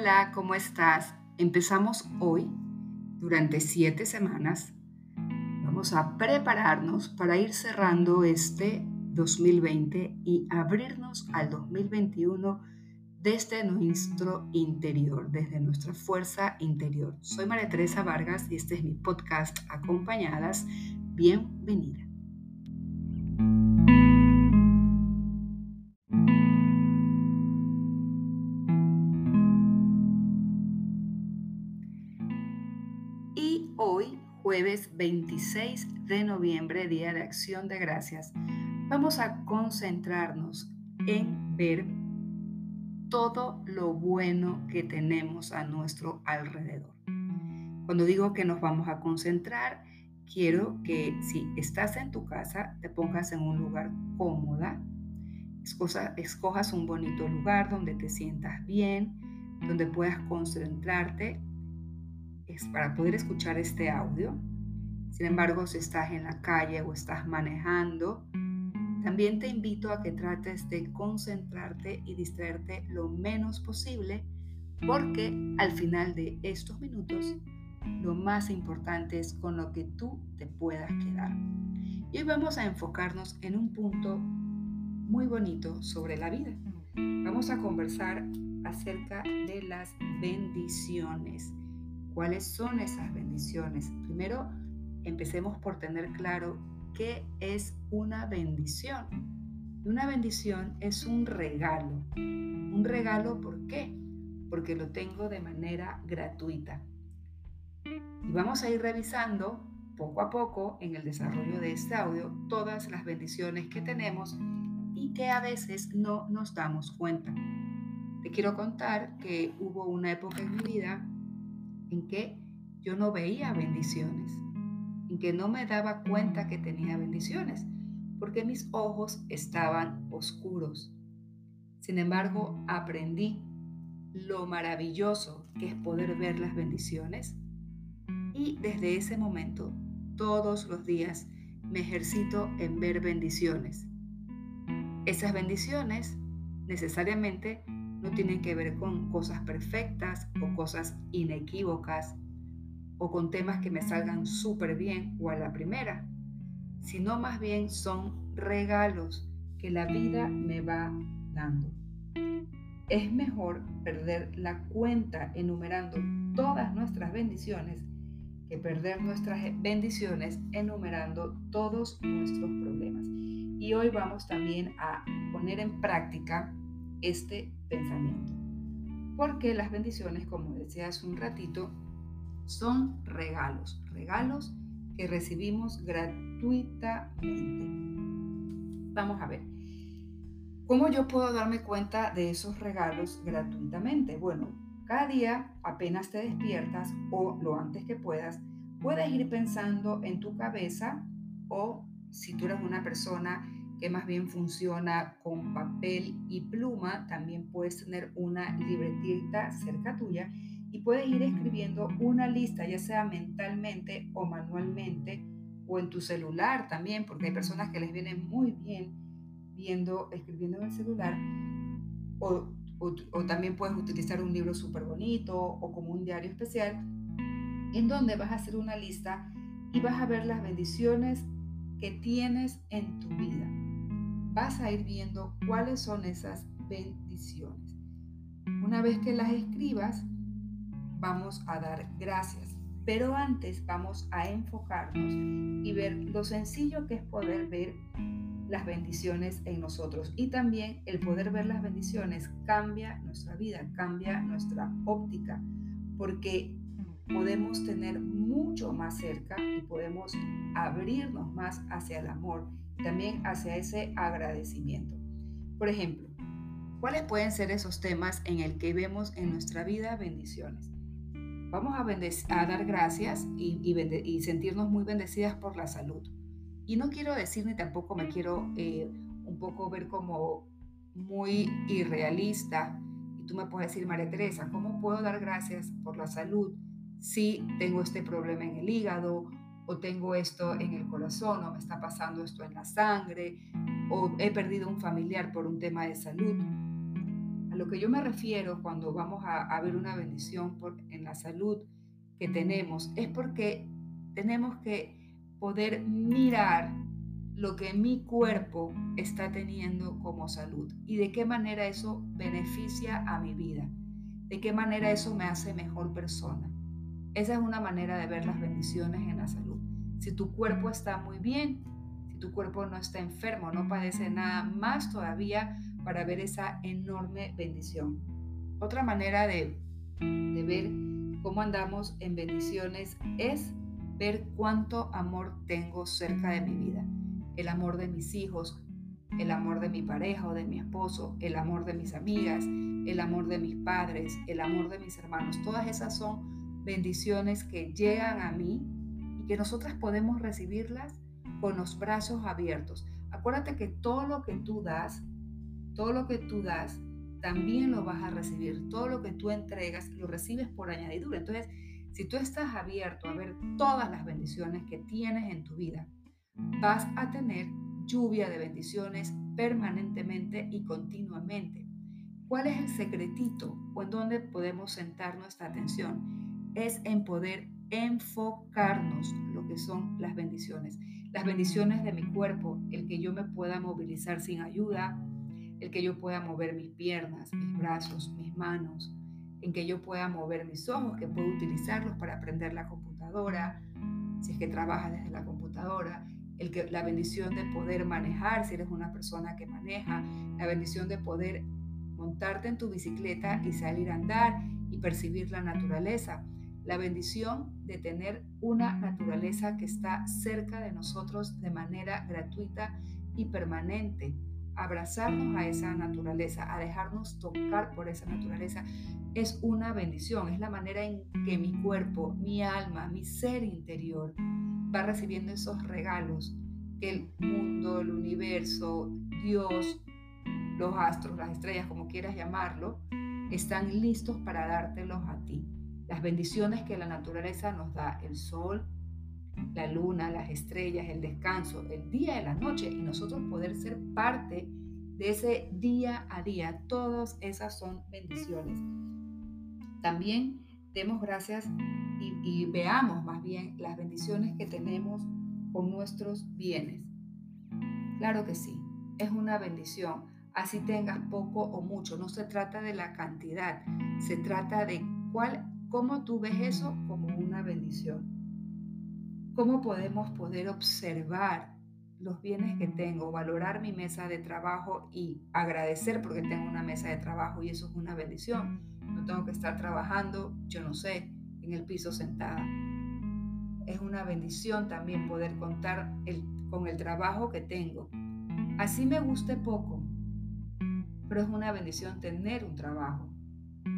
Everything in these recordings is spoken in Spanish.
Hola, ¿cómo estás? Empezamos hoy, durante siete semanas. Vamos a prepararnos para ir cerrando este 2020 y abrirnos al 2021 desde nuestro interior, desde nuestra fuerza interior. Soy María Teresa Vargas y este es mi podcast Acompañadas. Bienvenida. Jueves 26 de noviembre, Día de Acción de Gracias, vamos a concentrarnos en ver todo lo bueno que tenemos a nuestro alrededor. Cuando digo que nos vamos a concentrar, quiero que si estás en tu casa, te pongas en un lugar cómoda, escojas un bonito lugar donde te sientas bien, donde puedas concentrarte para poder escuchar este audio. Sin embargo, si estás en la calle o estás manejando, también te invito a que trates de concentrarte y distraerte lo menos posible porque al final de estos minutos lo más importante es con lo que tú te puedas quedar. Y hoy vamos a enfocarnos en un punto muy bonito sobre la vida. Vamos a conversar acerca de las bendiciones. ¿Cuáles son esas bendiciones? Primero, empecemos por tener claro ¿Qué es una bendición? Una bendición es un regalo. Un regalo, ¿por qué? Porque lo tengo de manera gratuita. Y vamos a ir revisando poco a poco en el desarrollo de este audio todas las bendiciones que tenemos y que a veces no nos damos cuenta. Te quiero contar que hubo una época en mi vida en que yo no veía bendiciones en que no me daba cuenta que tenía bendiciones, porque mis ojos estaban oscuros. Sin embargo, aprendí lo maravilloso que es poder ver las bendiciones y desde ese momento, todos los días, me ejercito en ver bendiciones. Esas bendiciones necesariamente no tienen que ver con cosas perfectas o cosas inequívocas o con temas que me salgan súper bien o a la primera, sino más bien son regalos que la vida me va dando. Es mejor perder la cuenta enumerando todas nuestras bendiciones que perder nuestras bendiciones enumerando todos nuestros problemas. Y hoy vamos también a poner en práctica este pensamiento. Porque las bendiciones, como decía hace un ratito, son regalos, regalos que recibimos gratuitamente. Vamos a ver, ¿cómo yo puedo darme cuenta de esos regalos gratuitamente? Bueno, cada día apenas te despiertas o lo antes que puedas, puedes ir pensando en tu cabeza o si tú eres una persona que más bien funciona con papel y pluma, también puedes tener una libretita cerca tuya y puedes ir escribiendo una lista, ya sea mentalmente o manualmente o en tu celular también, porque hay personas que les viene muy bien viendo, escribiendo en el celular, o, o, también puedes utilizar un libro súper bonito o como un diario especial, en donde vas a hacer una lista y vas a ver las bendiciones que tienes en tu vida. Vas a ir viendo cuáles son esas bendiciones. Una vez que las escribas, vamos a dar gracias. Pero antes vamos a enfocarnos y ver lo sencillo que es poder ver las bendiciones en nosotros. Y también el poder ver las bendiciones cambia nuestra vida, cambia nuestra óptica, porque podemos tener mucho más cerca y podemos abrirnos más hacia el amor también hacia ese agradecimiento. Por ejemplo, ¿cuáles pueden ser esos temas en el que vemos en nuestra vida bendiciones? Vamos a, dar gracias y, sentirnos muy bendecidas por la salud. Y no quiero decir ni tampoco me quiero eh, un poco ver como muy irrealista. Y tú me puedes decir, María Teresa, ¿cómo puedo dar gracias por la salud si tengo este problema en el hígado o tengo esto en el corazón o me está pasando esto en la sangre o he perdido un familiar por un tema de salud? lo que yo me refiero cuando vamos a, ver una bendición en la salud que tenemos es porque tenemos que poder mirar lo que mi cuerpo está teniendo como salud y de qué manera eso beneficia a mi vida, de qué manera eso me hace mejor persona. Esa es una manera de ver las bendiciones en la salud. Si tu cuerpo está muy bien, si tu cuerpo no está enfermo, no padece nada más todavía para ver esa enorme bendición. Otra manera de, de ver cómo andamos en bendiciones es ver cuánto amor tengo cerca de mi vida el amor de mis hijos, el amor de mi pareja o de mi esposo, el amor de mis amigas, el amor de mis padres, el amor de mis hermanos. Todas esas son bendiciones que llegan a mí y que nosotras podemos recibirlas con los brazos abiertos. Acuérdate que todo lo que tú das, todo lo que tú das, también lo vas a recibir. Todo lo que tú entregas, lo recibes por añadidura. Entonces, si tú estás abierto a ver todas las bendiciones que tienes en tu vida, vas a tener lluvia de bendiciones permanentemente y continuamente. ¿Cuál es el secretito o en dónde podemos sentar nuestra atención? Es en poder enfocarnos lo que son las bendiciones. Las bendiciones de mi cuerpo, el que yo me pueda movilizar sin ayuda, el que yo pueda mover mis piernas, mis brazos, mis manos, en que yo pueda mover mis ojos, que puedo utilizarlos para aprender la computadora, si es que trabaja desde la computadora, el que, la bendición de poder manejar, si eres una persona que maneja, la bendición de poder montarte en tu bicicleta y salir a andar y percibir la naturaleza, la bendición de tener una naturaleza que está cerca de nosotros de manera gratuita y permanente, abrazarnos a esa naturaleza, a dejarnos tocar por esa naturaleza, es una bendición, es la manera en que mi cuerpo, mi alma, mi ser interior va recibiendo esos regalos que el mundo, el universo, Dios, los astros, las estrellas, como quieras llamarlo, están listos para dártelos a ti. Las bendiciones que la naturaleza nos da, el sol, la luna, las estrellas, el descanso, el día y la noche, y nosotros poder ser parte de ese día a día. Todas esas son bendiciones. También demos gracias y, veamos más bien las bendiciones que tenemos con nuestros bienes. Claro que sí, es una bendición, así tengas poco o mucho, no se trata de la cantidad, se trata de cuál, cómo tú ves eso como una bendición. ¿Cómo podemos poder observar los bienes que tengo, valorar mi mesa de trabajo y agradecer porque tengo una mesa de trabajo y eso es una bendición? No tengo que estar trabajando, yo no sé, en el piso sentada. Es una bendición también poder contar con el trabajo que tengo. Así me guste poco, pero es una bendición tener un trabajo.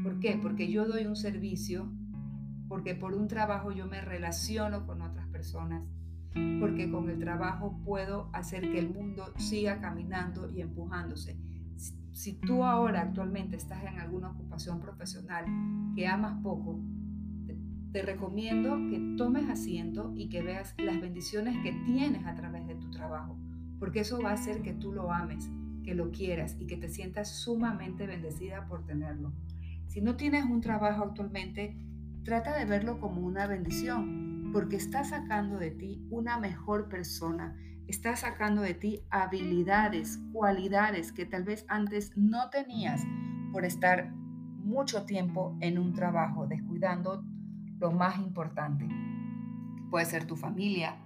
¿Por qué? Porque yo doy un servicio, porque por un trabajo yo me relaciono con otras personas, porque con el trabajo puedo hacer que el mundo siga caminando y empujándose. Si tú ahora actualmente estás en alguna ocupación profesional que amas poco, te recomiendo que tomes asiento y que veas las bendiciones que tienes a través de tu trabajo, porque eso va a hacer que tú lo ames, que lo quieras y que te sientas sumamente bendecida por tenerlo. Si no tienes un trabajo actualmente, trata de verlo como una bendición, porque está sacando de ti una mejor persona, está sacando de ti habilidades, cualidades que tal vez antes no tenías por estar mucho tiempo en un trabajo, descuidando lo más importante. Puede ser tu familia,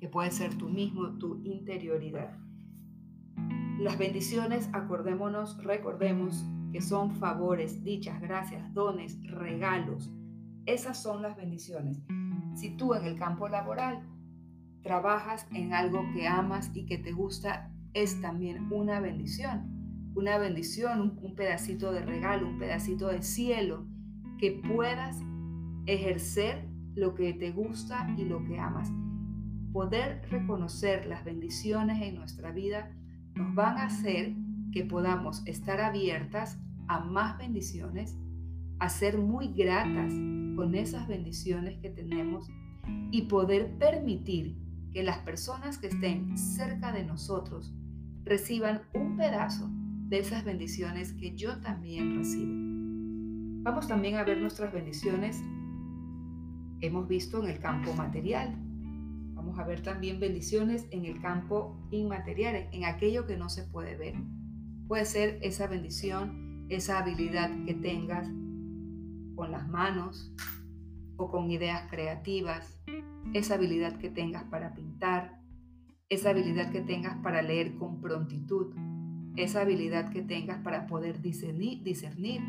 que puede ser tú mismo, tu interioridad. Las bendiciones, acordémonos, recordemos que son favores, dichas, gracias, dones, regalos. Esas son las bendiciones. Si tú en el campo laboral trabajas en algo que amas y que te gusta, es también una bendición. Una bendición, un, pedacito de regalo, un pedacito de cielo que puedas ejercer lo que te gusta y lo que amas. Poder reconocer las bendiciones en nuestra vida nos van a hacer que podamos estar abiertas a más bendiciones, a ser muy gratas con esas bendiciones que tenemos y poder permitir que las personas que estén cerca de nosotros reciban un pedazo de esas bendiciones que yo también recibo. Vamos también a ver nuestras bendiciones. Hemos visto en el campo material. Vamos a ver también bendiciones en el campo inmaterial, en aquello que no se puede ver. Puede ser esa bendición, esa habilidad que tengas con las manos o con ideas creativas, esa habilidad que tengas para pintar, esa habilidad que tengas para leer con prontitud, esa habilidad que tengas para poder discernir,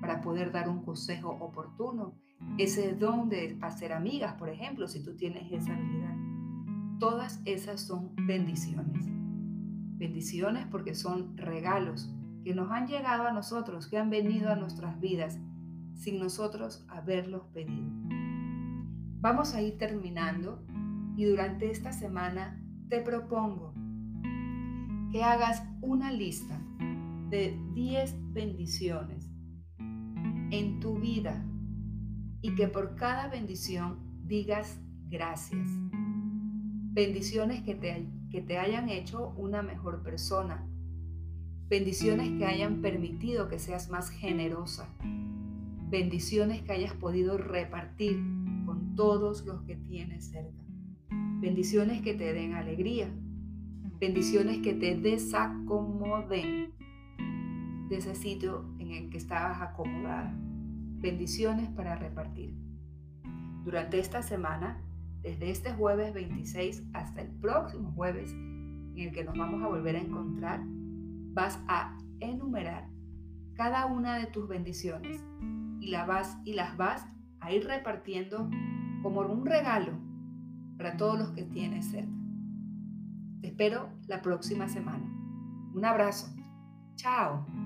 para poder dar un consejo oportuno, ese don de hacer amigas, por ejemplo, si tú tienes esa habilidad. Todas esas son bendiciones. Bendiciones porque son regalos que nos han llegado a nosotros, que han venido a nuestras vidas sin nosotros haberlos pedido. Vamos a ir terminando y durante esta semana te propongo que hagas una lista de 10 bendiciones en tu vida y que por cada bendición digas gracias. Bendiciones que te, que te hayan hecho una mejor persona. Bendiciones que hayan permitido que seas más generosa. Bendiciones que hayas podido repartir con todos los que tienes cerca. Bendiciones que te den alegría. Bendiciones que te desacomoden de ese sitio en el que estabas acomodada. Bendiciones para repartir. Durante esta semana, desde este jueves 26 hasta el próximo jueves en el que nos vamos a volver a encontrar, vas a enumerar cada una de tus bendiciones y, la vas, y las vas a ir repartiendo como un regalo para todos los que tienes cerca. Te espero la próxima semana. Un abrazo. Chao.